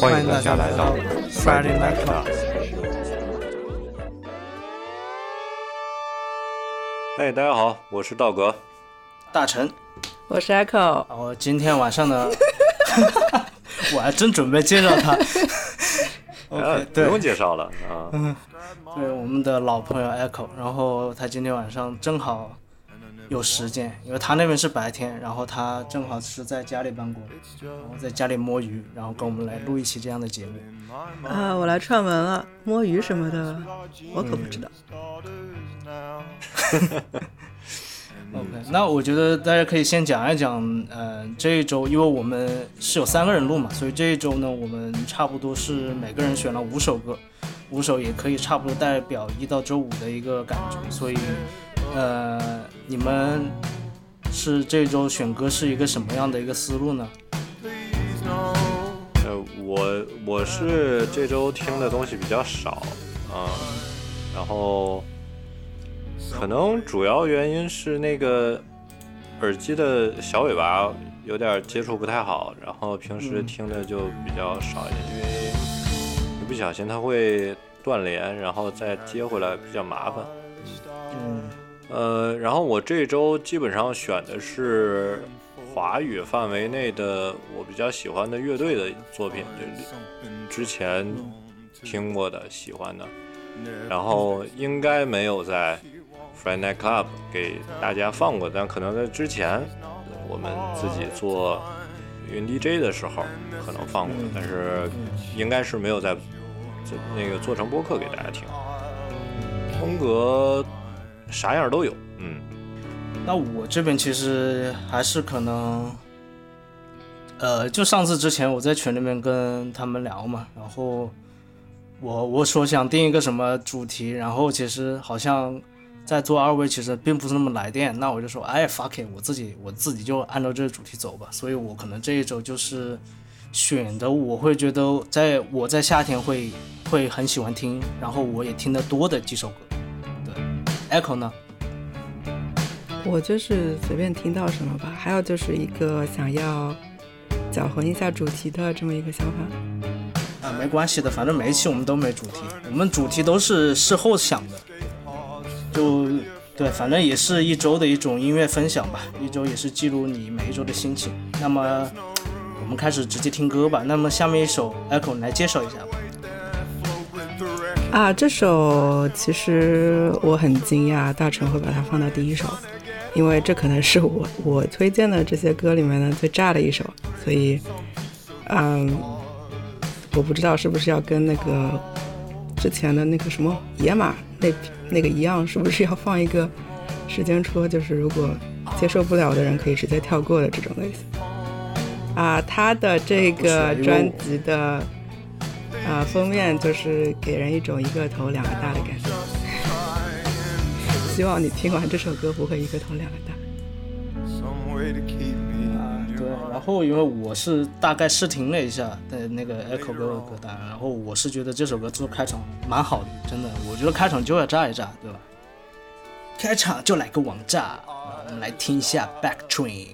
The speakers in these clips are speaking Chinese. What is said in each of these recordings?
欢迎大家来到 Friday Night Club。哎，大家好，我是道格。大成，我是 Echo。我今天晚上呢，我还真准备介绍他。呃，不用介绍了啊。对，我们的老朋友 Echo，然后他今天晚上正好有时间，因为他那边是白天，然后他正好是在家里办公，然后在家里摸鱼，然后跟我们来录一期这样的节目。啊，我来串门了，摸鱼什么的，我可不知道。OK，那我觉得大家可以先讲一讲，呃，这一周，因为我们是有三个人录嘛，所以这一周呢，我们差不多是每个人选了五首歌，五首也可以差不多代表一到周五的一个感觉，所以，呃，你们是这周选歌是一个什么样的一个思路呢？呃，我我是这周听的东西比较少，啊、然后可能主要原因是那个耳机的小尾巴有点接触不太好，然后平时嗯听的就比较少一点，因为一不小心它会断连，然后再接回来比较麻烦。嗯呃，然后我这周基本上选的是华语范围内的我比较喜欢的乐队的作品，就之前听过的、喜欢的，然后应该没有在 Friday Night Club 给大家放过，但可能在之前我们自己做云 DJ 的时候可能放过，但是应该是没有在在那个做成播客给大家听。风格啥样都有，嗯。那我这边其实还是可能，呃，就上次之前我在群里面跟他们聊嘛，然后我我说想定一个什么主题，然后其实好像在座二位其实并不是那么来电，那我就说哎 fuck it，我自己我自己就按照这个主题走吧，所以我可能这一周就是选的我会觉得在我在夏天会会很喜欢听，然后我也听得多的几首歌，对，Echo 呢？我就是随便听到什么吧，还有就是一个想要搅混一下主题的这么一个想法。啊，没关系的，反正每一期我们都没主题，我们主题都是事后想的，就对，反正也是一周的一种音乐分享吧，一周也是记录你每一周的心情。那么我们开始直接听歌吧。那么下面一首 Echo 你来介绍一下吧。啊，这首其实我很惊讶，大成会把它放到第一首，因为这可能是我我推荐的这些歌里面呢最炸的一首，所以，嗯，我不知道是不是要跟那个之前的那个什么野马那那个一样，是不是要放一个时间戳，就是如果接受不了的人可以直接跳过的这种类型。啊，他的这个专辑的。啊，封面就是给人一种一个头两个大的感觉。希望你听完这首歌不会一个头两个大。啊，对，然后因为我是大概试听了一下的那个 Echo 歌的歌单，然后我是觉得这首歌做开场蛮好的，真的，我觉得开场就要炸一炸，对吧？开场就来个王炸，我们来听一下 Back Train。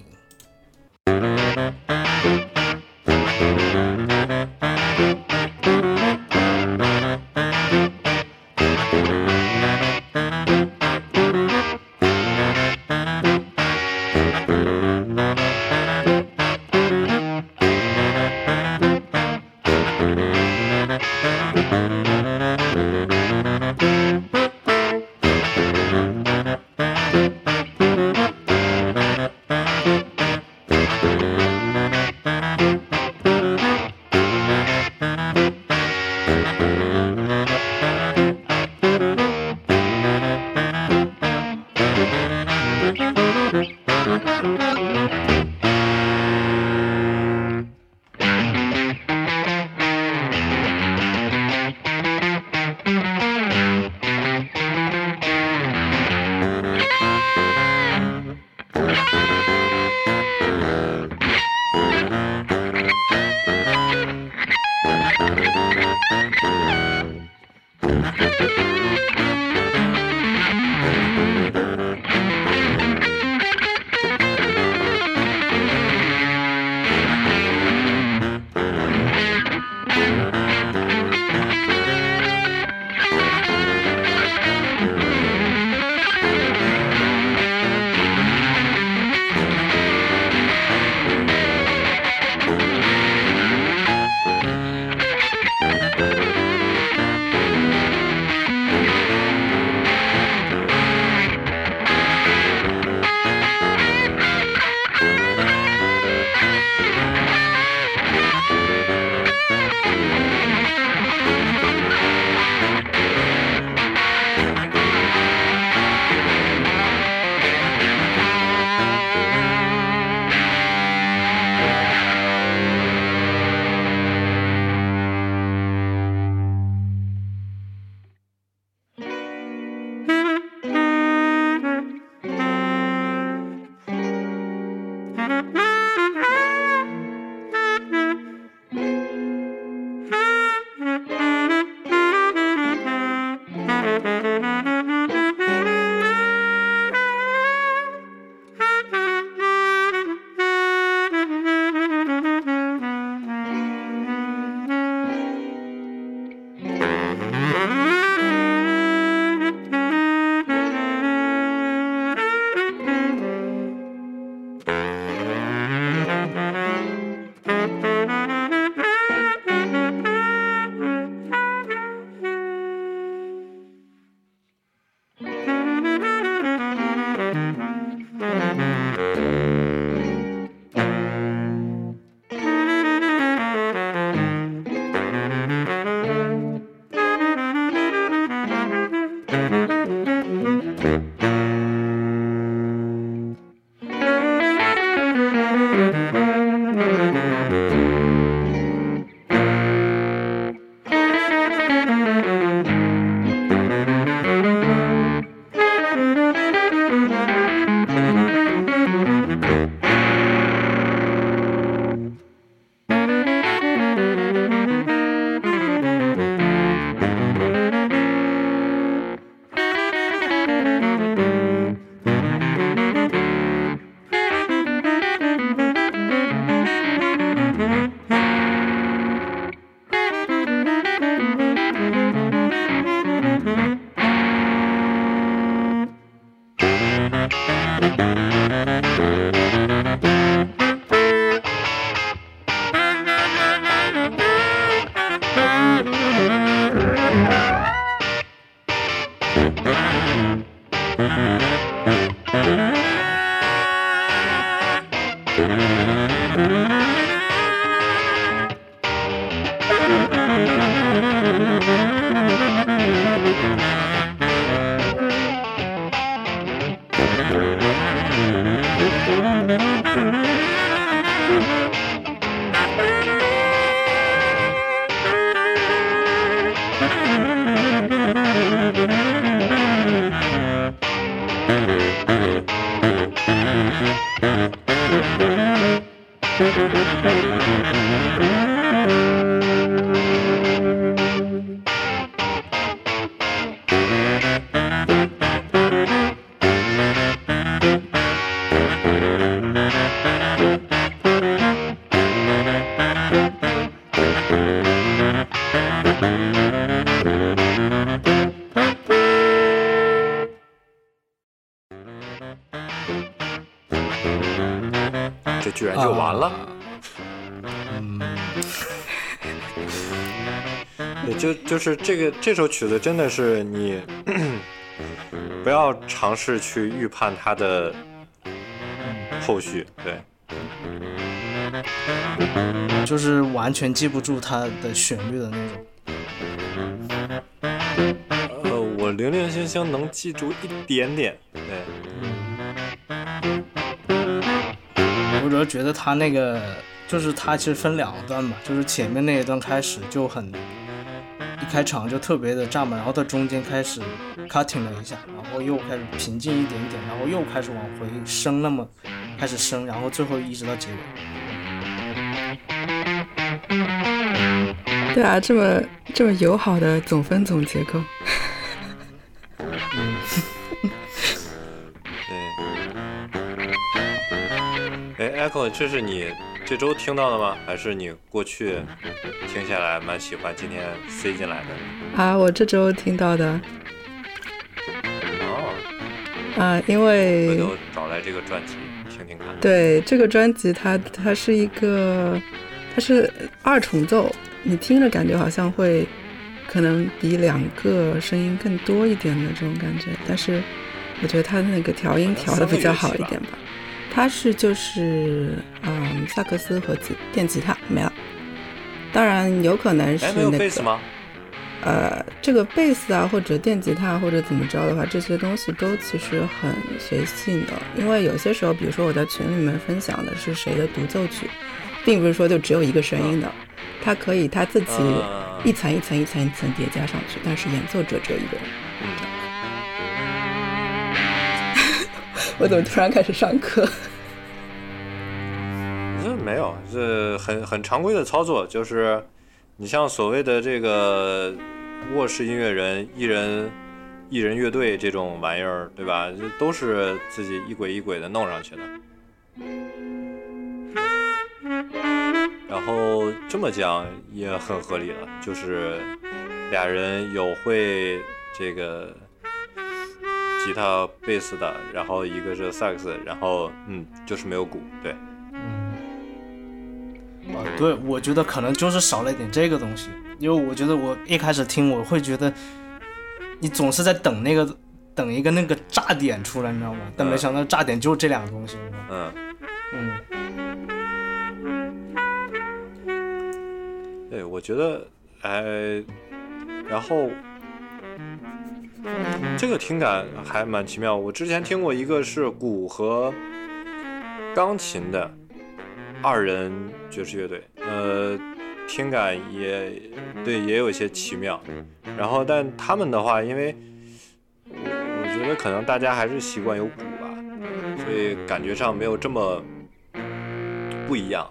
就就是这个这首曲子真的是你不要尝试去预判它的后续，对，就是完全记不住它的旋律的那种。呃，我零零星星能记住一点点，对，我主要觉得它那个，就是它其实分两段嘛，就是前面那一段开始就很，一开场就特别的炸嘛，然后到中间开始 cutting 了一下，然后又开始平静一点点，然后又开始往回升，那么开始升，然后最后一直到结尾。对啊，这么这么友好的总分总结构，对。哎，Echo，这是你这周听到的吗？还是你过去听下来蛮喜欢，今天塞进来的？啊，我这周听到的哦，啊，因回为头找来这个专辑听听看。对这个专辑它，它是一个，它是二重奏，你听着感觉好像会可能比两个声音更多一点的这种感觉，但是我觉得它那个调音调的比较好一点吧。它是就是嗯萨克斯和吉电吉他没了，当然有可能是那个吗？呃，这个贝斯啊，或者电吉他，或者怎么着的话，这些东西都其实很随性的。因为有些时候，比如说我在群里面分享的是谁的独奏曲，并不是说就只有一个声音的，它可以它自己嗯一层一层一层一层叠加上去，但是演奏者只有一个人。我怎么突然开始上课？这 没有，这很很常规的操作，就是你像所谓的这个卧室音乐人、艺人、艺人乐队这种玩意儿，对吧？这都是自己一轨一轨的弄上去的。然后这么讲也很合理了，就是俩人有会这个吉他、贝斯的，然后一个是萨克斯，然后嗯，就是没有鼓，对。啊，对，我觉得可能就是少了一点这个东西，因为我觉得我一开始听我会觉得，你总是在等那个等一个那个炸点出来，你知道吗？但没想到炸点就是这两个东西，是吧嗯，嗯，对，我觉得，哎，然后这个听感还蛮奇妙。我之前听过一个是鼓和钢琴的二人爵士乐队，呃，听感也对，也有一些奇妙。然后，但他们的话，因为我我觉得可能大家还是习惯有鼓吧，所以感觉上没有这么不一样。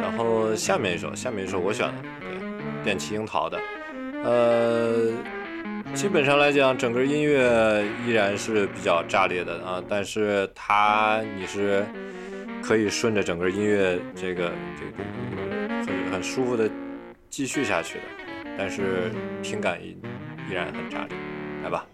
然后下面一首，下面一首我选的，对，电气樱桃的，呃，基本上来讲，整个音乐依然是比较炸裂的啊，但是它你是可以顺着整个音乐这个这个很很舒服的继续下去的，但是听感依依然很炸裂，来吧。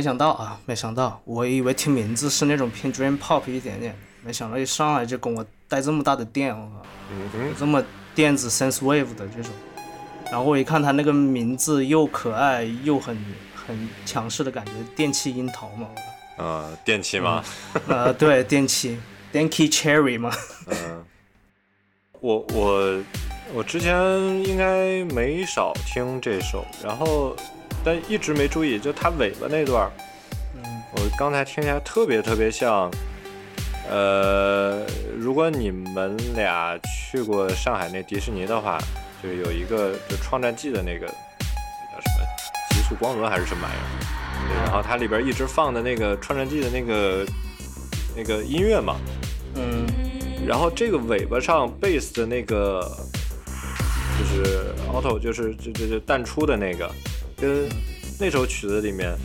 没想到啊，没想到，我以为听名字是那种偏 dream pop 一点点，没想到一上来就跟我带这么大的电，我靠，这么电子 sense wave 的这种。然后我一看他那个名字又可爱又很很强势的感觉，电器樱桃嘛。呃，电器吗？呃，对，电气，电气 cherry 嘛。嗯，我我我之前应该没少听这首，然后。但一直没注意，就它尾巴那段儿，嗯，我刚才听起来特别特别像，呃，如果你们俩去过上海那迪士尼的话，就有一个就《创战记》的那个叫什么《极速光轮》还是什么玩意儿，对，然后它里边一直放的那个《创战记》的那个那个音乐嘛，嗯，然后这个尾巴上贝斯的那个就是 auto，就是就就就淡出的那个。跟那首曲子里面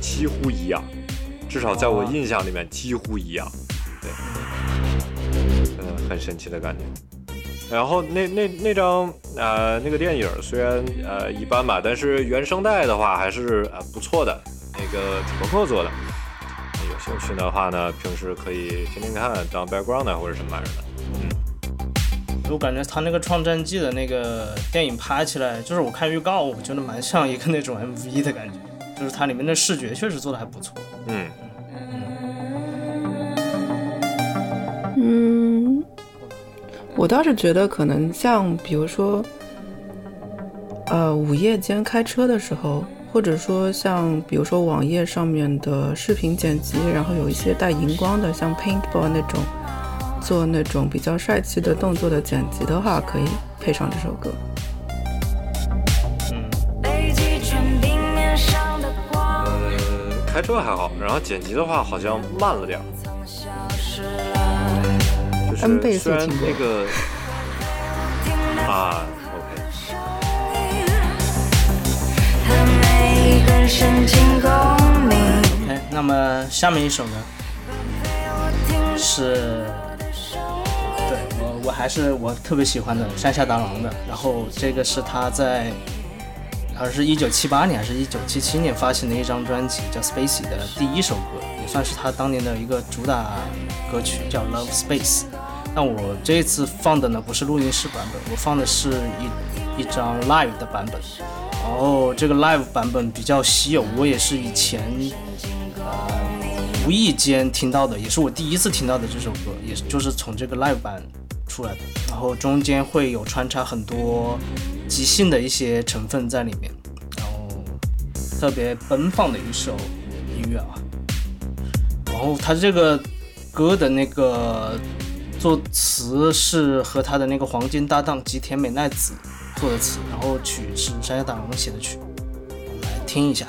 几乎一样，至少在我印象里面几乎一样，对，嗯，很神奇的感觉。然后那那那张呃那个电影虽然呃一般吧，但是原声带的话还是呃不错的，那个楚伯克做的。有兴趣的话呢，平时可以听听看，当 background 或者什么玩意儿的。嗯我感觉他那个《创战记》的那个电影拍起来，就是我看预告，我觉得蛮像一个那种 MV 的感觉，就是它里面的视觉确实做的还不错。嗯嗯，我倒是觉得可能像比如说，呃，午夜间开车的时候，或者说像比如说网页上面的视频剪辑，然后有一些带荧光的，像 Paintball 那种。做那种比较帅气的动作的剪辑的话，可以配上这首歌。嗯开车还好，然后剪辑的话好像慢了点儿。N 倍速听那个 啊，OK。OK，那么下面一首呢是我还是我特别喜欢的山下达郎的，然后这个是他在，好像是一九七八年还是一九七七年发行的一张专辑，叫《Spacey》的第一首歌，也算是他当年的一个主打歌曲，叫《Love Space》。那我这一次放的呢不是录音室版本，我放的是一一张 live 的版本。然后这个 live 版本比较稀有，我也是以前无意间听到的，也是我第一次听到的这首歌，也就是从这个 live 版出来的。然后中间会有穿插很多即兴的一些成分在里面，然后特别奔放的一首音乐啊。然后他这个歌的那个作词是和他的那个黄金搭档吉田美奈子。做的词，然后曲是山下达郎写的曲，我们来听一下。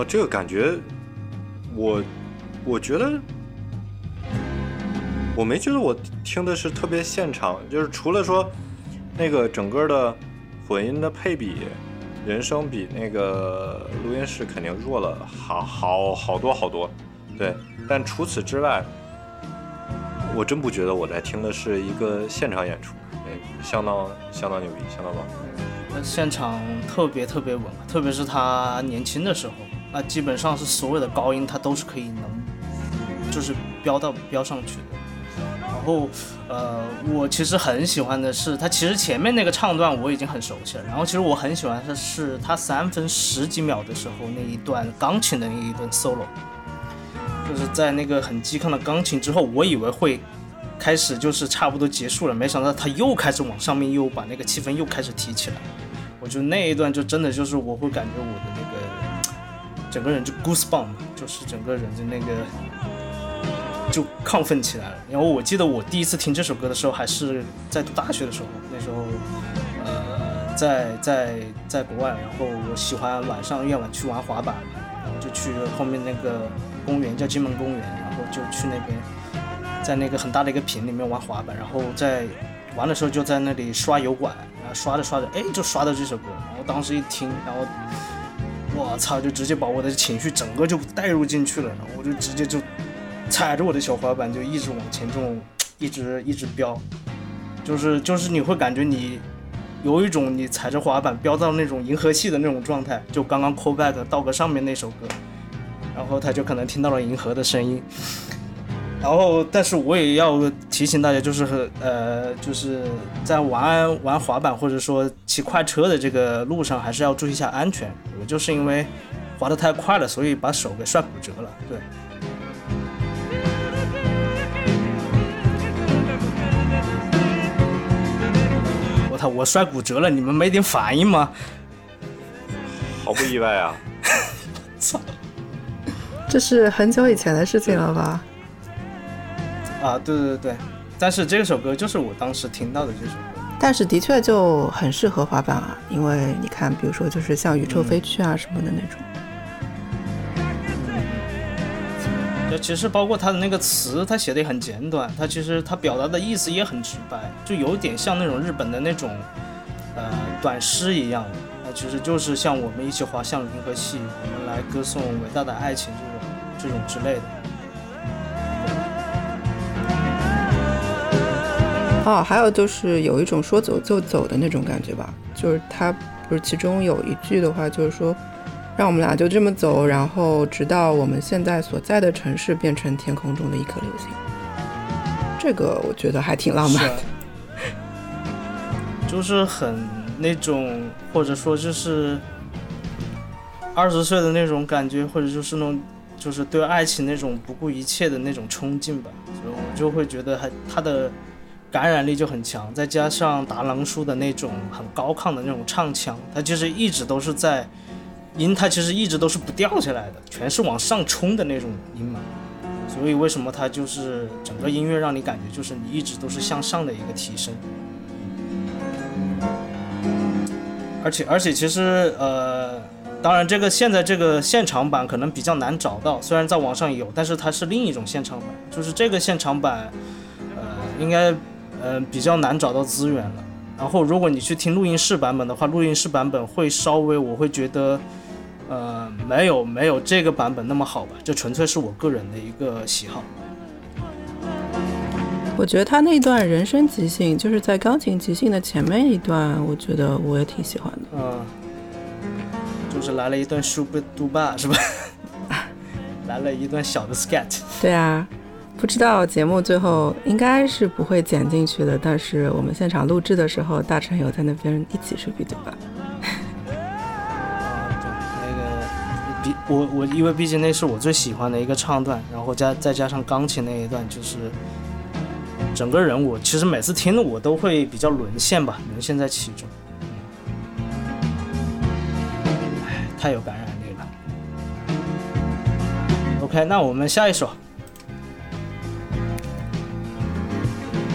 哦，这个感觉，我我觉得我没觉得我听的是特别现场，就是除了说那个整个的混音的配比，人声比那个录音室肯定弱了好好好多好多，对，但除此之外，我真不觉得我在听的是一个现场演出，哎，相当相当牛逼，相当棒。现场特别特别稳，特别是他年轻的时候，那基本上是所有的高音它都是可以能，就是飙到飙上去的。然后，呃，我其实很喜欢的是他，其实前面那个唱段我已经很熟悉了。然后，其实我很喜欢的是他三分十几秒的时候那一段钢琴的那一段 solo，就是在那个很激亢的钢琴之后，我以为会。开始就是差不多结束了，没想到他又开始往上面又把那个气氛又开始提起来，我觉得那一段就真的就是我会感觉我的那个整个人就 goosebump，就是整个人的那个就亢奋起来了。然后我记得我第一次听这首歌的时候还是在读大学的时候，那时候呃在在在国外，然后我喜欢晚上夜晚去玩滑板，然后就去后面那个公园叫金门公园，然后就去那边。在那个很大的一个屏里面玩滑板，然后在玩的时候就在那里刷油管，然后刷着刷着，哎，就刷到这首歌，然后当时一听，然后我操，就直接把我的情绪整个就带入进去了，然后我就直接就踩着我的小滑板就一直往前这种一直一直飙，就是就是你会感觉你有一种你踩着滑板飙到那种银河系的那种状态，就刚刚 call back 到个上面那首歌，然后他就可能听到了银河的声音。然后，但是我也要提醒大家，就是呃，就是在玩玩滑板或者说骑快车的这个路上，还是要注意一下安全。我就是因为滑得太快了，所以把手给摔骨折了。对。我操！我摔骨折了，你们没点反应吗？毫不意外啊！操！这是很久以前的事情了吧？啊，对对对但是这首歌就是我当时听到的这首歌，但是的确就很适合滑板啊，因为你看，比如说就是像宇宙飞去啊什么的那种。就其实包括他的那个词，他写的也很简短，他其实他表达的意思也很直白，就有点像那种日本的那种呃短诗一样，那其实就是像我们一起滑向银河系，我们来歌颂伟大的爱情这种这种之类的。哦，还有就是有一种说走就走的那种感觉吧，就是他不是其中有一句的话，就是说，让我们俩就这么走，然后直到我们现在所在的城市变成天空中的一颗流星。这个我觉得还挺浪漫的，就是很那种，或者说就是二十岁的那种感觉，或者就是那种，就是对爱情那种不顾一切的那种冲劲吧，所以我就会觉得还他的。感染力就很强，再加上达郎叔的那种很高亢的那种唱腔，他其实一直都是在音，他其实一直都是不掉下来的，全是往上冲的那种音嘛。所以为什么他就是整个音乐让你感觉就是你一直都是向上的一个提升。而且而且其实呃，当然这个现在这个现场版可能比较难找到，虽然在网上有，但是它是另一种现场版，就是这个现场版，呃，应该。嗯，比较难找到资源了。然后，如果你去听录音室版本的话，录音室版本会稍微，我会觉得，呃，没有没有这个版本那么好吧。这纯粹是我个人的一个喜好。我觉得他那段人声即兴，就是在钢琴即兴的前面一段，我觉得我也挺喜欢的。嗯，就是来了一段舒布杜巴是吧？来了一段小的 skat。对啊。不知道节目最后应该是不会剪进去的，但是我们现场录制的时候，大成有在那边一起吹对吧？啊，对，那个比我我因为毕竟那是我最喜欢的一个唱段，然后加再加上钢琴那一段，就是整个人我其实每次听的我都会比较沦陷吧，沦陷在其中。哎，太有感染力了。OK，那我们下一首。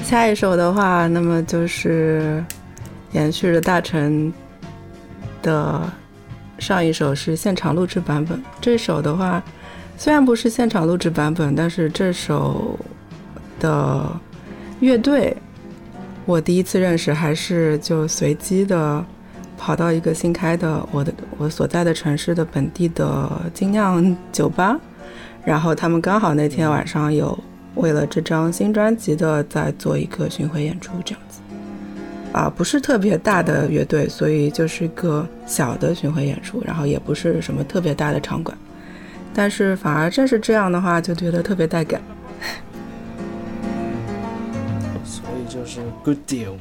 下一首的话，那么就是延续着大成的上一首是现场录制版本。这首的话，虽然不是现场录制版本，但是这首的乐队，我第一次认识还是就随机的跑到一个新开的我的我所在的城市的本地的精酿酒吧，然后他们刚好那天晚上有为了这张新专辑的在做一个巡回演出，这样子。啊，不是特别大的乐队，所以就是一个小的巡回演出，然后也不是什么特别大的场馆，但是反而正是这样的话，就觉得特别带感。所以就是 good deal。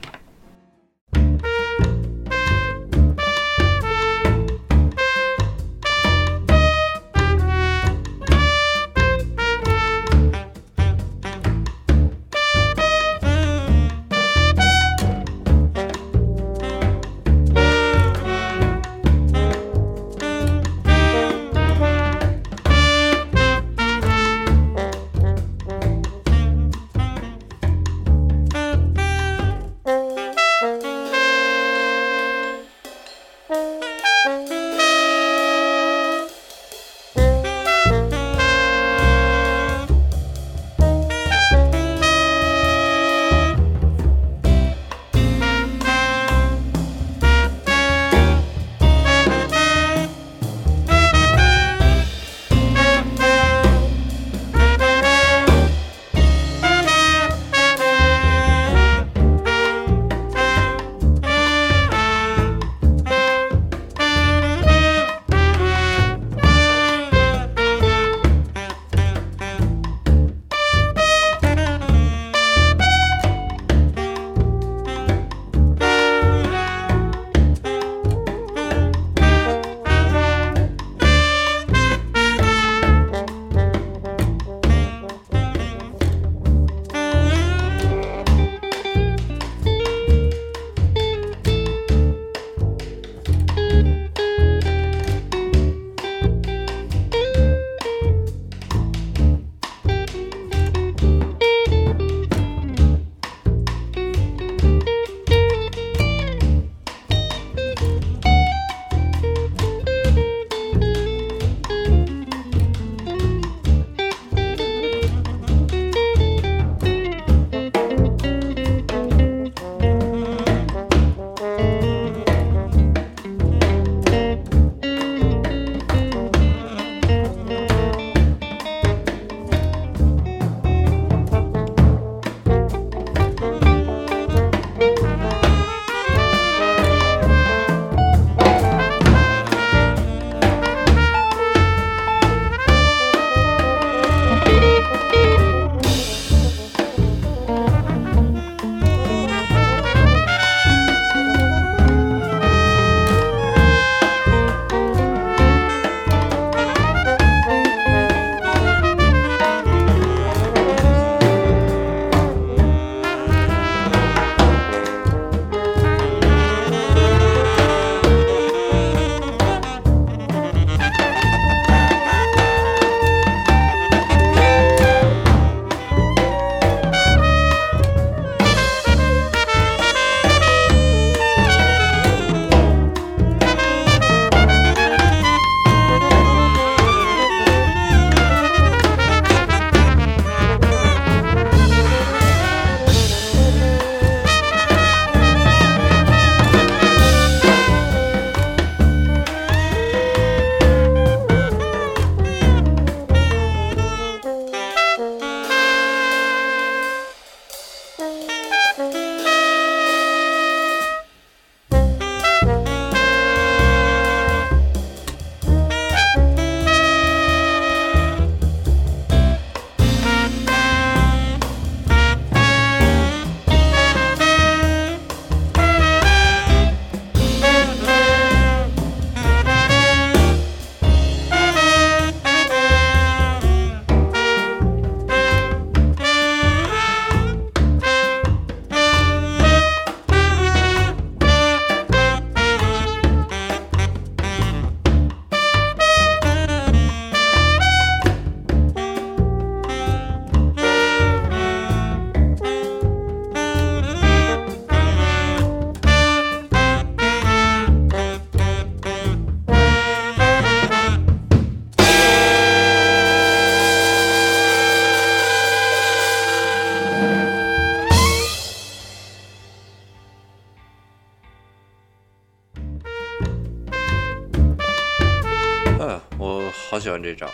喜欢这张。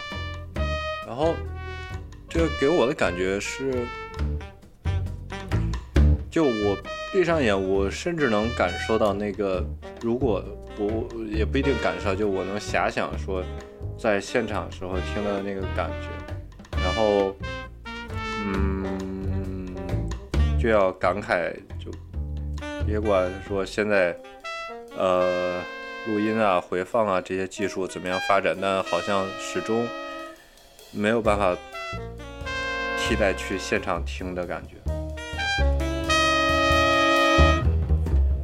然后这给我的感觉是，就我闭上眼，我甚至能感受到那个，如果我也不一定感受，就我能遐想说，在现场时候听到的那个感觉，然后，嗯，就要感慨，就别管说现在，呃。录音啊、回放啊这些技术怎么样发展？但好像始终没有办法替代去现场听的感觉。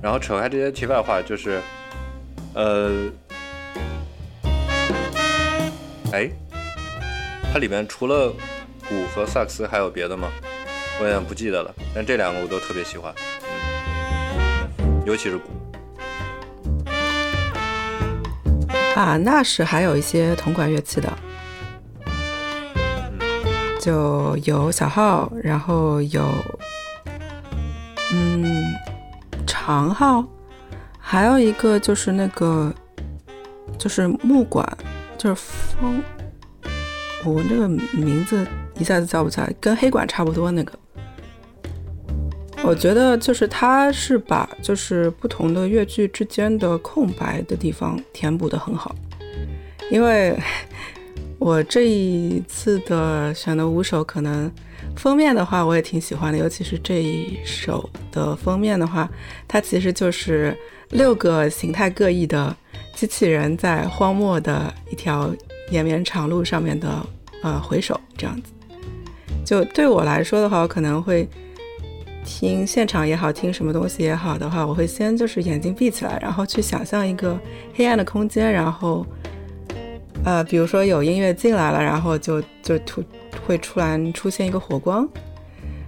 然后扯开这些题外话，就是，呃，哎，它里面除了鼓和萨克斯还有别的吗？我有点不记得了。但这两个我都特别喜欢，尤其是鼓。啊，那是还有一些铜管乐器的，就有小号，然后有嗯长号，还有一个就是那个就是木管，就是风，我那个名字一下子叫不起来，跟黑管差不多那个。我觉得就是他是把就是不同的乐句之间的空白的地方填补的很好，因为 我这一次的选的五首可能封面的话我也挺喜欢的，尤其是这一首的封面的话，它其实就是六个形态各异的机器人在荒漠的一条延绵长路上面的呃回首这样子，就对我来说的话，我可能会。听现场也好，听什么东西也好的话，我会先就是眼睛闭起来，然后去想象一个黑暗的空间，然后，呃，比如说有音乐进来了，然后就就突会突然出现一个火光，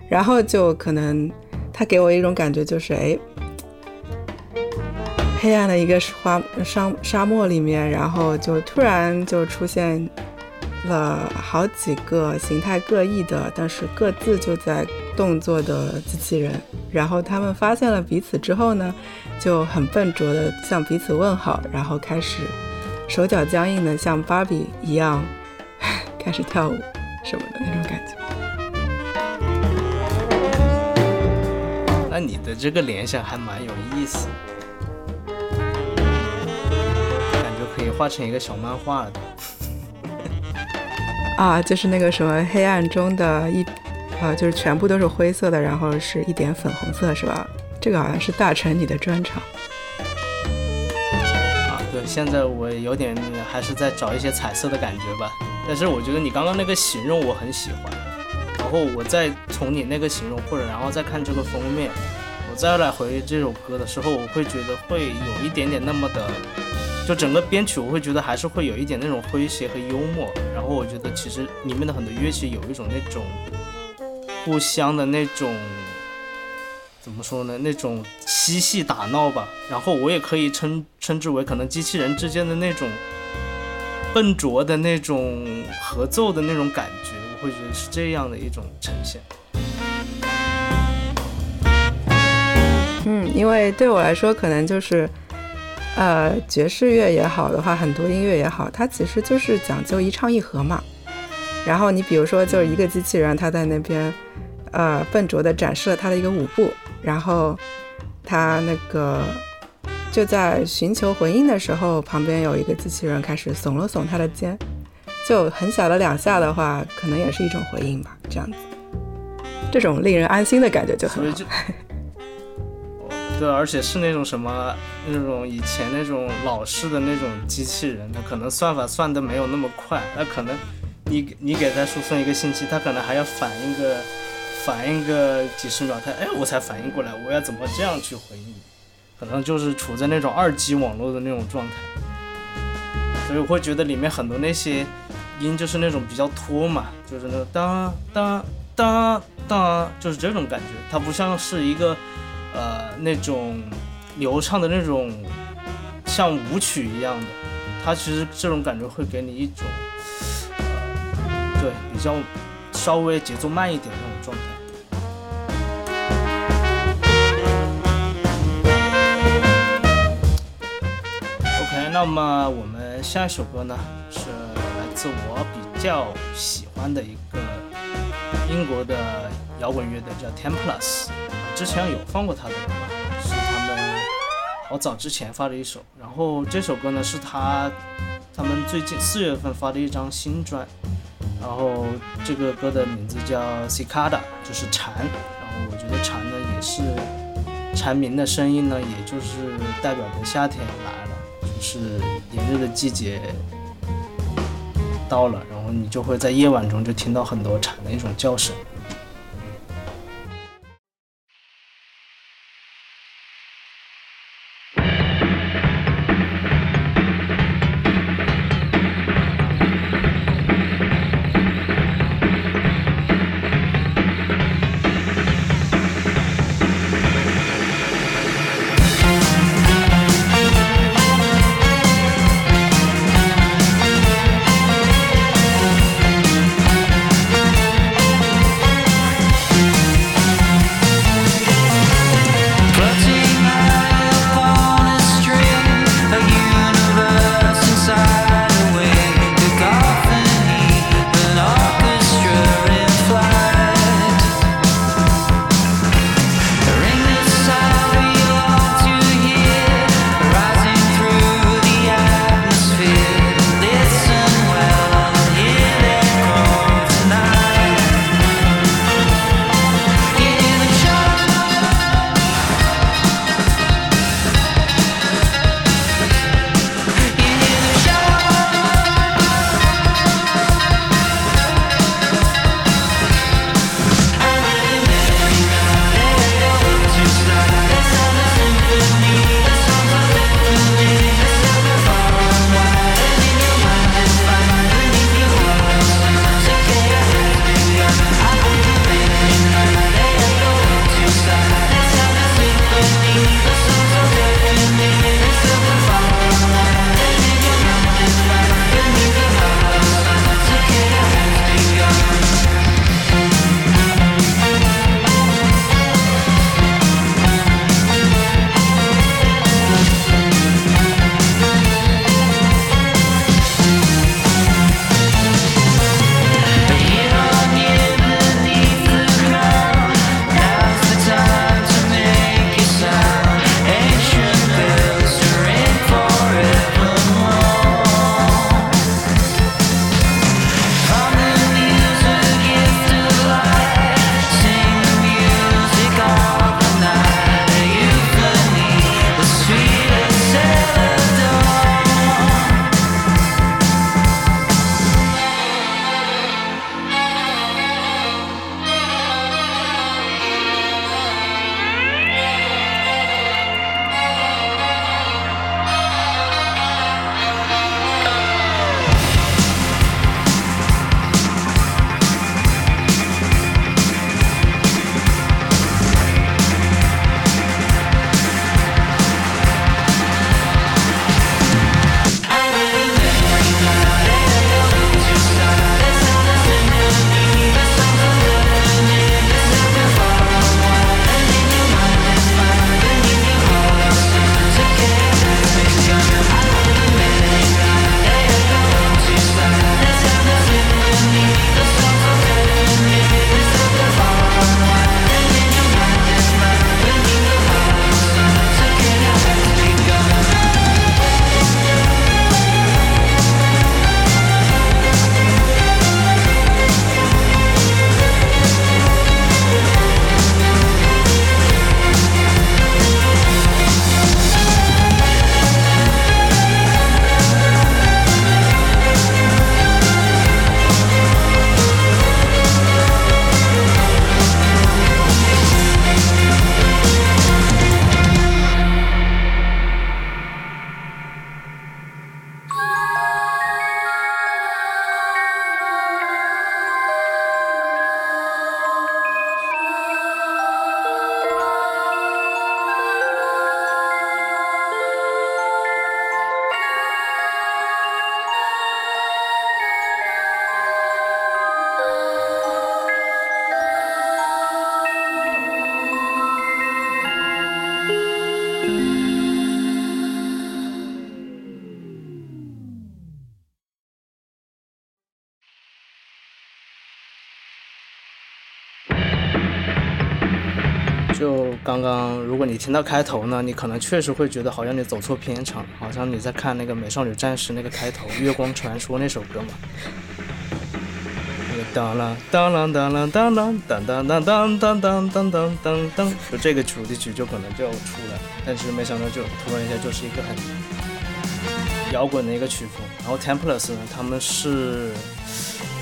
然后就可能他给我一种感觉就是，哎，黑暗的一个花沙沙漠里面，然后就突然就出现。了好几个形态各异的，但是各自就在动作的机器人，然后他们发现了彼此之后呢，就很笨拙的向彼此问好，然后开始手脚僵硬的像芭比一样 开始跳舞什么的那种感觉。那你的这个联想还蛮有意思，感觉可以画成一个小漫画的。啊，就是那个什么黑暗中的一，啊，就是全部都是灰色的，然后是一点粉红色，是吧？这个好像是大成你的专场。啊，对，现在我有点还是在找一些彩色的感觉吧。但是我觉得你刚刚那个形容我很喜欢，然后我再从你那个形容，或者然后再看这个封面，我再来回这首歌的时候，我会觉得会有一点点那么的。就整个编曲，我会觉得还是会有一点那种诙谐和幽默。然后我觉得其实里面的很多乐器有一种那种互相的那种怎么说呢？那种嬉戏打闹吧。然后我也可以称称之为可能机器人之间的那种笨拙的那种合奏的那种感觉。我会觉得是这样的一种呈现。嗯，因为对我来说，可能就是。呃，爵士乐也好的话，很多音乐也好，它其实就是讲究一唱一和嘛。然后你比如说，就是一个机器人，他在那边，呃，笨拙地展示了他的一个舞步，然后他那个就在寻求回应的时候，旁边有一个机器人开始耸了耸他的肩，就很小的两下的话，可能也是一种回应吧，这样子，这种令人安心的感觉就很好。对，而且是那种什么那种以前那种老式的那种机器人，它可能算法算的没有那么快，那可能你你给它输送一个信息，它可能还要反应个反应个几十秒，它哎我才反应过来我要怎么这样去回应，可能就是处在那种二级网络的那种状态，所以我会觉得里面很多那些音就是那种比较拖嘛，就是那当当当当，就是这种感觉，它不像是一个。呃，那种流畅的那种，像舞曲一样的，它其实这种感觉会给你一种，比较稍微节奏慢一点那种状态。OK，那么我们下一首歌呢，是来自我比较喜欢的一个英国的摇滚乐队叫 Ten Plus，之前有放过他的歌，是他们好早之前发的一首。然后这首歌呢是他他们最近四月份发的一张新专，然后这个歌的名字叫 Cicada，就是蝉。然后我觉得蝉呢也是蝉鸣的声音呢，也就是代表着夏天来了，就是炎热的季节。到了，然后你就会在夜晚中就听到很多蝉的一种叫声。刚刚，如果你听到开头呢，你可能确实会觉得好像你走错片场，好像你在看那个《美少女战士》那个开头《月光传说》那首歌嘛。当啷当啷当啷当啷当当当当当当当当当当，就这个主题曲就可能就要出来，但是没想到就突然一下就是一个很摇滚的一个曲风。然后 Templars 呢，他们是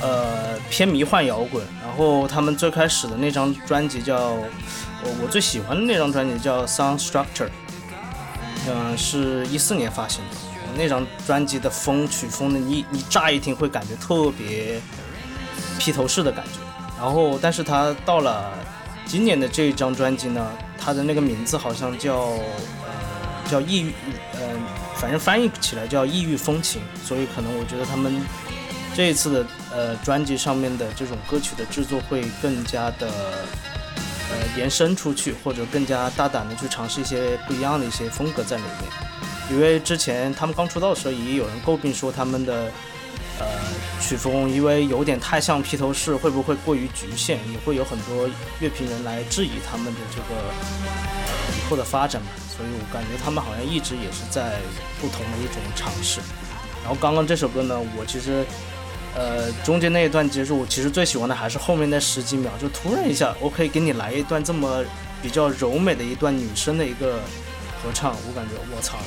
呃偏迷幻摇滚，然后他们最开始的那张专辑叫我最喜欢的那张专辑叫 Sound Structure，嗯，是一四年发行的。那张专辑的风曲风呢，你你乍一听会感觉特别。披头士的感觉，然后，但是他到了今年的这一张专辑呢，他的那个名字好像叫呃叫异域，呃，反正翻译起来叫异域风情，所以可能我觉得他们这一次的呃专辑上面的这种歌曲的制作会更加的呃延伸出去，或者更加大胆的去尝试一些不一样的一些风格在里面，因为之前他们刚出道的时候也有人诟病说他们的。呃，曲风因为有点太像披头士，会不会过于局限？也会有很多乐评人来质疑他们的这个以后的发展嘛。所以我感觉他们好像一直也是在不同的一种尝试。然后刚刚这首歌呢，我其实呃中间那一段结束，我其实最喜欢的还是后面那十几秒，就突然一下，我可以给你来一段这么比较柔美的一段女生的一个合唱，我感觉我操，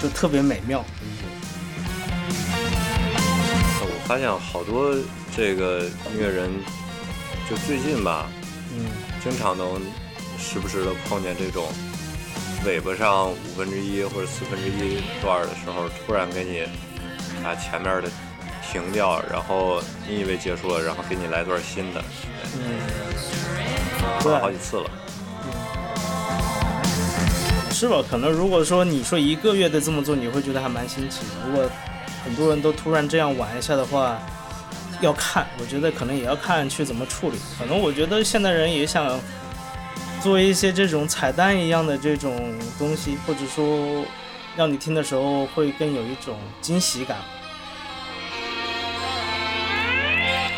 就特别美妙。我发现好多这个音乐人，就最近吧，嗯，经常能时不时的碰见这种尾巴上五分之一或者四分之一段的时候，突然给你把前面的停掉，然后你以为结束了，然后给你来段新的，嗯，碰了好几次了，是吧？可能如果说你说一个月的这么做，你会觉得还蛮新奇的。如果很多人都突然这样玩一下的话，要看，我觉得可能也要看去怎么处理。可能我觉得现代人也想做一些这种彩蛋一样的这种东西，或者说让你听的时候会更有一种惊喜感。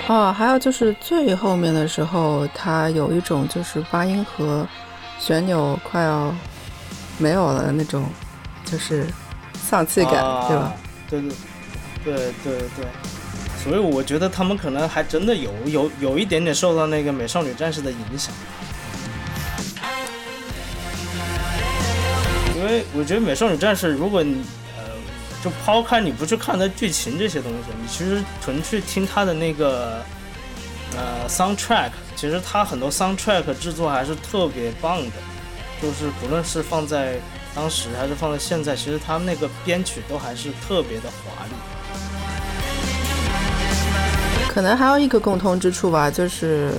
哦，还有就是最后面的时候，它有一种就是八音盒旋钮快要没有了那种，就是丧气感，对吧？对对。对对对，所以我觉得他们可能还真的有有有一点点受到那个美少女战士的影响，因为我觉得美少女战士，如果你呃就抛开你不去看它剧情这些东西，你其实纯去听它的那个呃 soundtrack，其实它很多 soundtrack 制作还是特别棒的，就是不论是放在当时还是放在现在，其实它那个编曲都还是特别的华丽。可能还有一个共通之处吧，就是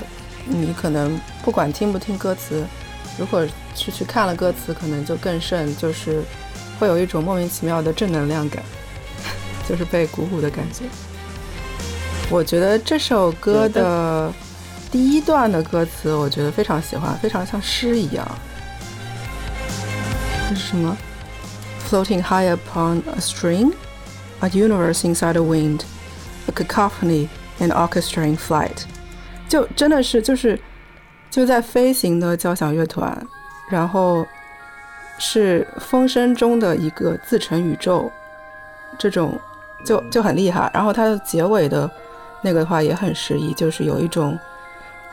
你可能不管听不听歌词，如果是去看了歌词，可能就更甚，就是会有一种莫名其妙的正能量感，就是被鼓舞的感觉。我觉得这首歌的第一段的歌词，我觉得非常喜欢，非常像诗一样。这是什么？Floating high upon a string, a universe inside a wind, a cacophony. and orchestra in flight，就真的是就是就在飞行的交响乐团，然后是风声中的一个自成宇宙，这种就就很厉害。然后它的结尾的那个的话也很诗意，就是有一种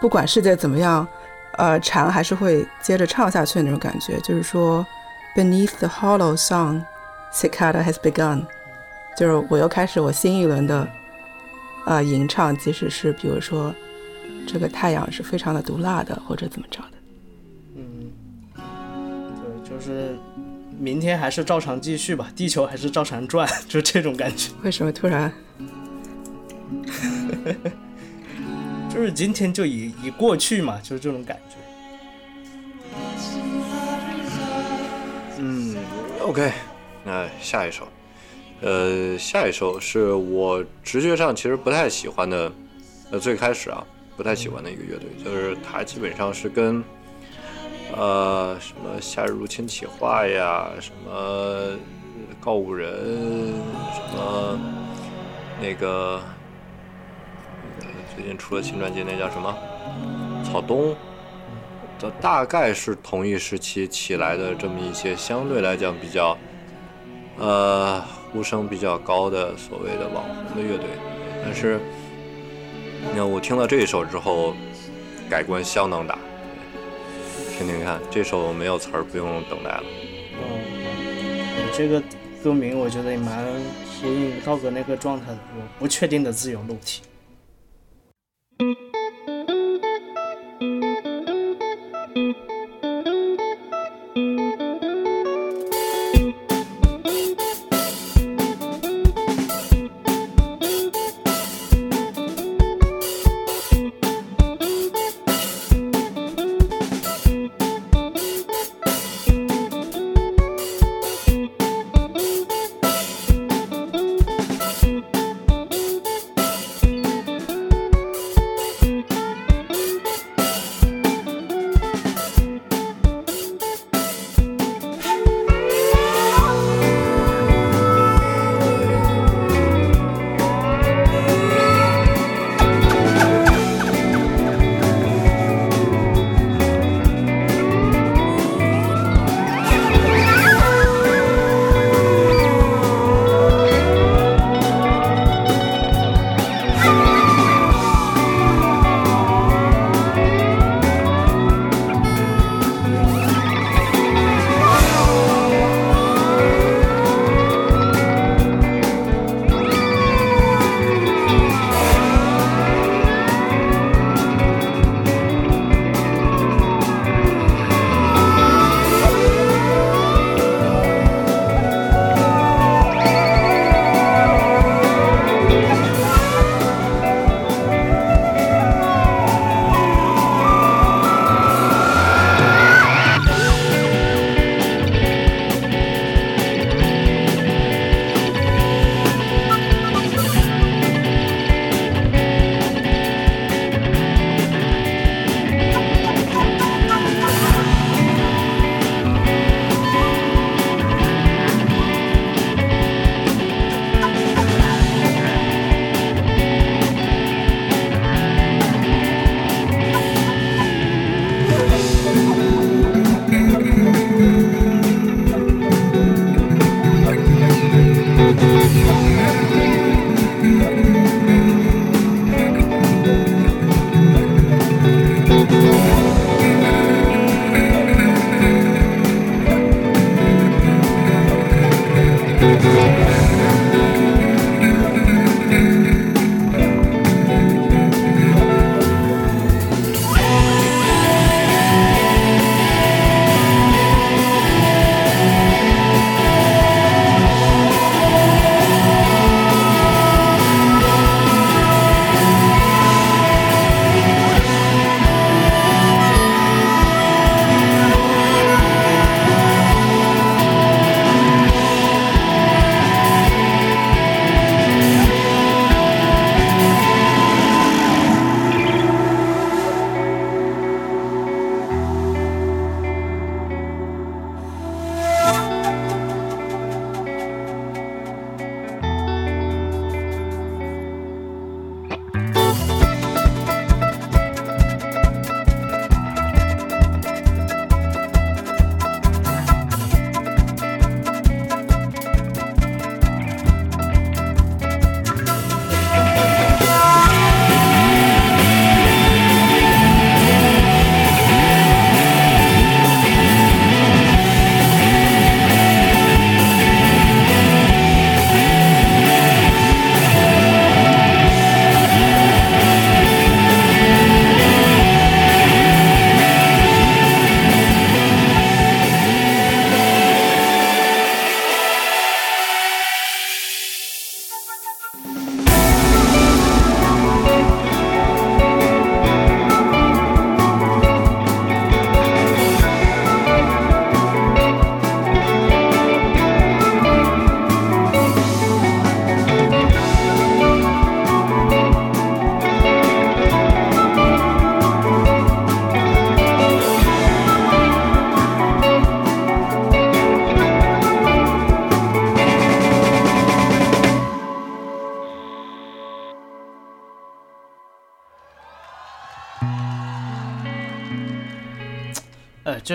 不管世界怎么样，呃，蝉还是会接着唱下去的那种感觉。就是说，Beneath the hollow song, cicada has begun，就是我又开始我新一轮的。啊，吟唱，即使是比如说，这个太阳是非常的毒辣的，或者怎么着的，就是明天还是照常继续吧，地球还是照常转，就这种感觉。为什么突然？就是今天就已已过去嘛，就是这种感觉。嗯，OK，那下一首。呃，下一首是我直觉上其实不太喜欢的，呃，最开始啊不太喜欢的一个乐队，就是它基本上是跟呃什么夏日入侵企划呀，什么告五人，什么那个最近出了新专辑，那叫什么草东，的大概是同一时期起来的这么一些相对来讲比较，呃，呼声比较高的所谓的网红的乐队。但是，那我听了这一首之后，改观相当大。听听看，这首没有词儿，不用等待了。嗯，这个歌名我觉得也蛮呼应道哥那个状态的，我不确定的自由肉体。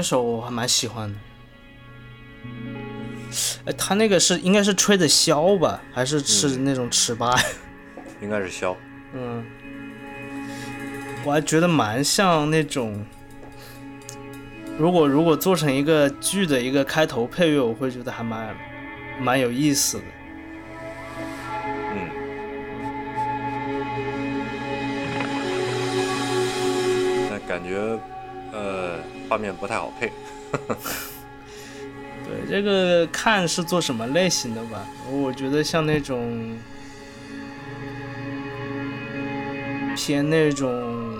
这首我还蛮喜欢的。哎，他那个是应该是吹的箫吧，还是是那种尺八？应该是箫。嗯，我还觉得蛮像那种，如果如果做成一个剧的一个开头配乐，我会觉得还蛮蛮有意思的。画面不太好配。对，这个看是做什么类型的吧？我觉得像那种偏那种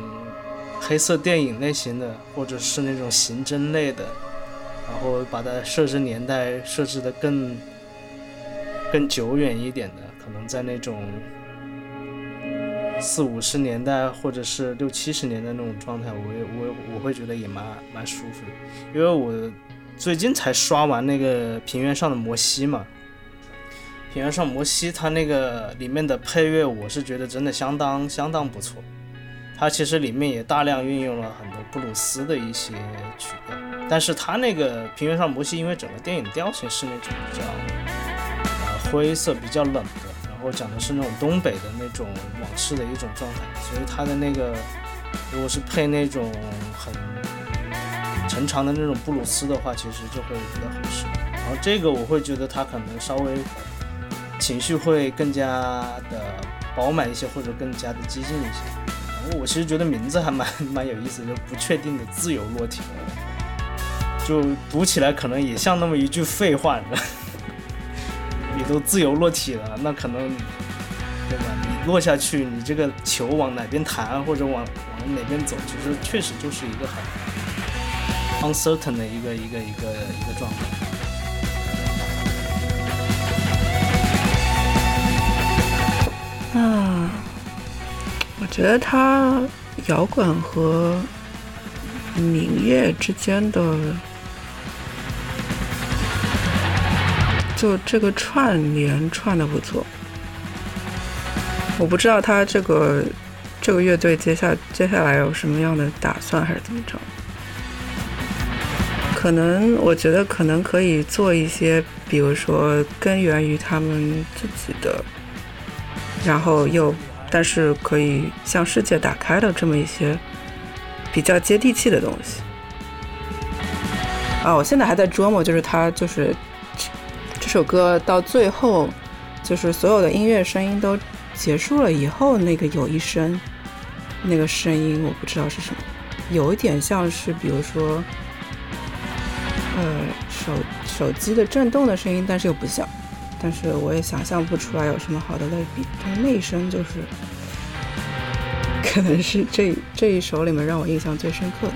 黑色电影类型的，或者是那种刑侦类的，然后把它设置年代设置的更更久远一点的，可能在那种四五十年代或者是六七十年代那种状态，我也我我会觉得也蛮蛮舒服的，因为我。最近才刷完那个《平原上的摩西》嘛，《平原上摩西》它那个里面的配乐，我是觉得真的相当相当不错。它其实里面也大量运用了很多布鲁斯的一些曲调，但是它那个《平原上摩西》因为整个电影调性是那种比较灰色、比较冷的，然后讲的是那种东北的那一种往事的一种状态，所以它的那个如果是配那种很。成长的那种布鲁斯的话，其实就会比较合适。然后这个我会觉得它可能稍微情绪会更加的饱满一些，或者更加的激进一些。然后我其实觉得名字还蛮 蛮有意思，就不确定的自由落体，就读起来可能也像那么一句废话。你 都自由落体了，那可能对吧？你落下去，你这个球往哪边弹，或者往往哪边走，其实确实就是一个很。uncertain 的一个一个一个一个状态啊，我觉得他摇滚和民乐之间的就这个串联串的不错。我不知道他这个这个乐队接下接下来有什么样的打算，还是怎么着。可能我觉得可能可以做一些，比如说根源于他们自己的，然后又但是可以向世界打开的这么一些比较接地气的东西。啊，我现在还在琢磨，就是他就是这首歌到最后，就是所有的音乐声音都结束了以后，那个有一声那个声音，我不知道是什么，有一点像是比如说。呃，手手机的震动的声音，但是又不像，但是我也想象不出来有什么好的类比。但是那一声就是，可能是这这一首里面让我印象最深刻的。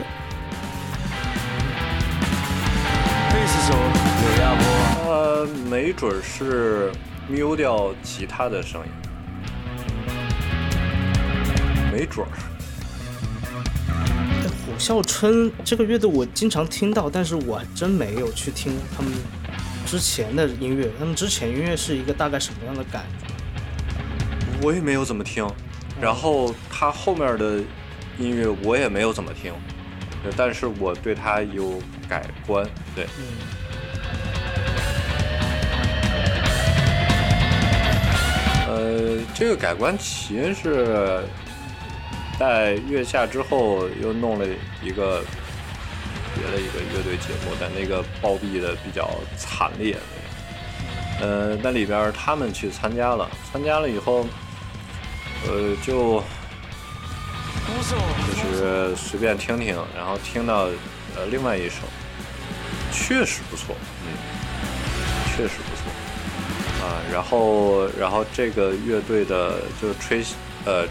这是首有压波，呃，没准是 miu 掉其他的声音，没准儿。虎啸春这个乐队我经常听到，但是我还真没有去听他们之前的音乐。他们之前音乐是一个大概什么样的感觉？我也没有怎么听。然后他后面的音乐我也没有怎么听，但是我对他有改观。对，呃，这个改观起因是。在月下之后，又弄了一个别的一个乐队节目，但那个暴毙的比较惨烈。呃，那里边他们去参加了，参加了以后，呃，就就是随便听听，然后听到呃另外一首，确实不错，嗯，确实不错啊。然后，然后这个乐队的就吹，呃，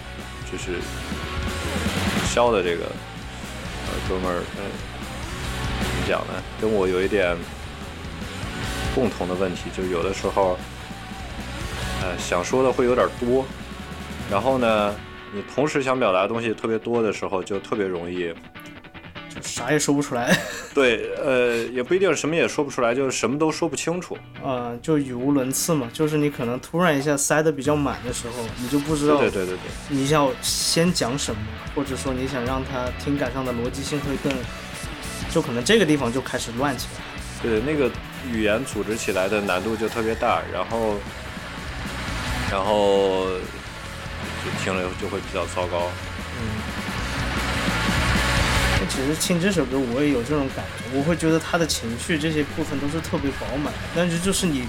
就是。肖的这个呃哥们儿，嗯，怎么讲呢？跟我有一点共同的问题，就有的时候，呃，想说的会有点多，然后呢，你同时想表达的东西特别多的时候，就特别容易。啥也说不出来，对，呃，也不一定什么也说不出来，就是什么都说不清楚，呃，就语无伦次嘛。就是你可能突然一下塞得比较满的时候，你就不知道，对对对对，你要先讲什么，或者说你想让他听感上的逻辑性会更就可能这个地方就开始乱起来。对，那个语言组织起来的难度就特别大，然后，然后就听了就会比较糟糕。嗯。其实听这首歌我也有这种感觉，我会觉得他的情绪这些部分都是特别饱满，但是就是你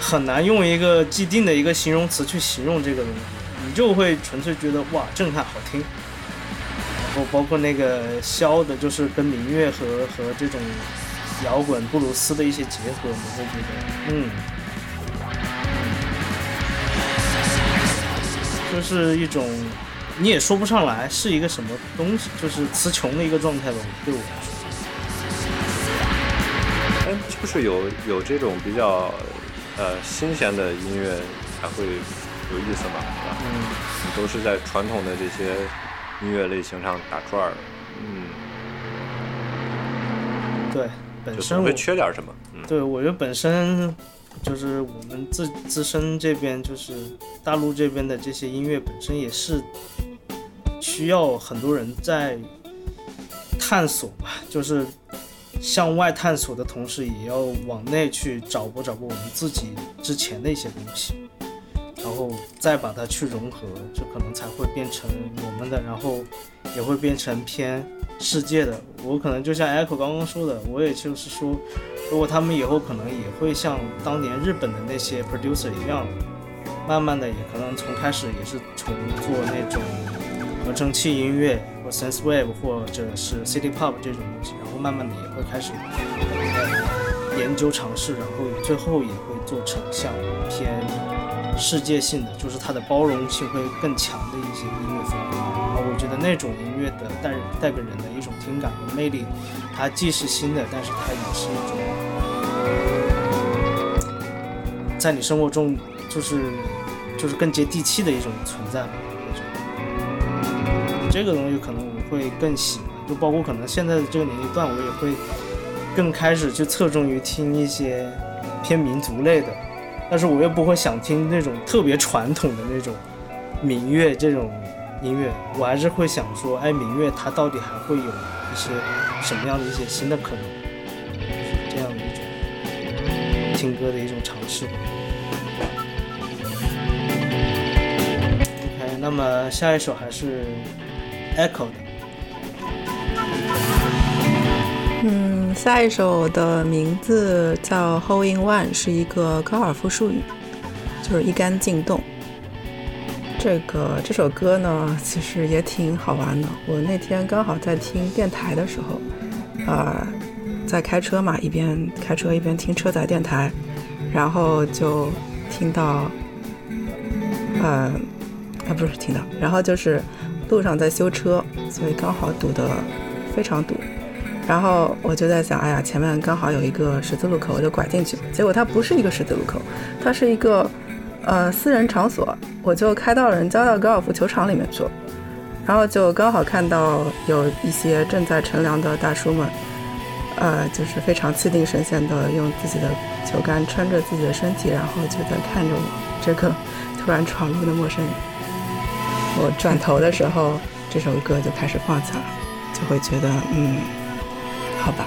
很难用一个既定的一个形容词去形容这个东西，你就会纯粹觉得哇震撼好听，然后包括那个箫的，就是跟民乐和和这种摇滚布鲁斯的一些结合，你会觉得嗯，就是一种。你也说不上来是一个什么东西，就是词穷的一个状态吧，对我来说。哎，就是有有这种比较呃新鲜的音乐才会有意思嘛，是吧？嗯。你都是在传统的这些音乐类型上打转儿，嗯。对，本身会缺点什么？嗯。对，我觉得本身就是我们自自身这边，就是大陆这边的这些音乐本身也是。需要很多人在探索吧，就是向外探索的同时，也要往内去找不找不我们自己之前的一些东西，然后再把它去融合，就可能才会变成我们的，然后也会变成偏世界的。我可能就像 Echo 刚刚说的，我也就是说，如果他们以后可能也会像当年日本的那些 producer 一样，慢慢的也可能从开始也是从做那种。合成器音乐或 sense wave 或者是 city pop 这种东西，然后慢慢的也会开始研究尝试，然后最后也会做成像偏世界性的，就是它的包容性会更强的一些音乐风格。然后我觉得那种音乐的带带给人的一种听感和魅力，它既是新的，但是它也是一种在你生活中就是就是更接地气的一种存在吧，我觉得。这个东西可能我会更喜欢，就包括可能现在的这个年龄段，我也会更开始去侧重于听一些偏民族类的，但是我又不会想听那种特别传统的那种民乐这种音乐，我还是会想说，哎，民乐它到底还会有一些什么样的一些新的可能，这样的一种听歌的一种尝试。OK，那么下一首还是。Echo 的，嗯，下一首的名字叫《Hole in One》，是一个高尔夫术语，就是一杆进洞。这个这首歌呢，其实也挺好玩的。我那天刚好在听电台的时候，呃，在开车嘛，一边开车一边听车载电台，然后就听到，呃，啊，不是听到，然后就是。路上在修车，所以刚好堵得非常堵。然后我就在想，哎呀，前面刚好有一个十字路口，我就拐进去。结果它不是一个十字路口，它是一个呃私人场所，我就开到人家的高尔夫球场里面去。然后就刚好看到有一些正在乘凉的大叔们，呃，就是非常气定神闲的用自己的球杆撑着自己的身体，然后就在看着我这个突然闯入的陌生人。我转头的时候，这首歌就开始放起来了，就会觉得，嗯，好吧。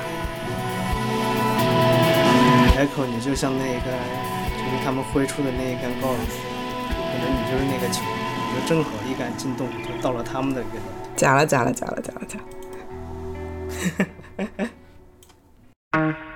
Echo，你就像那个，就是他们挥出的那一杆 golf，，可能你就是那个球，你就正好一杆进洞，就到了他们的月亮。假了，假了，假了，假了，假。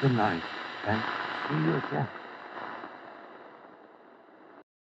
Good night.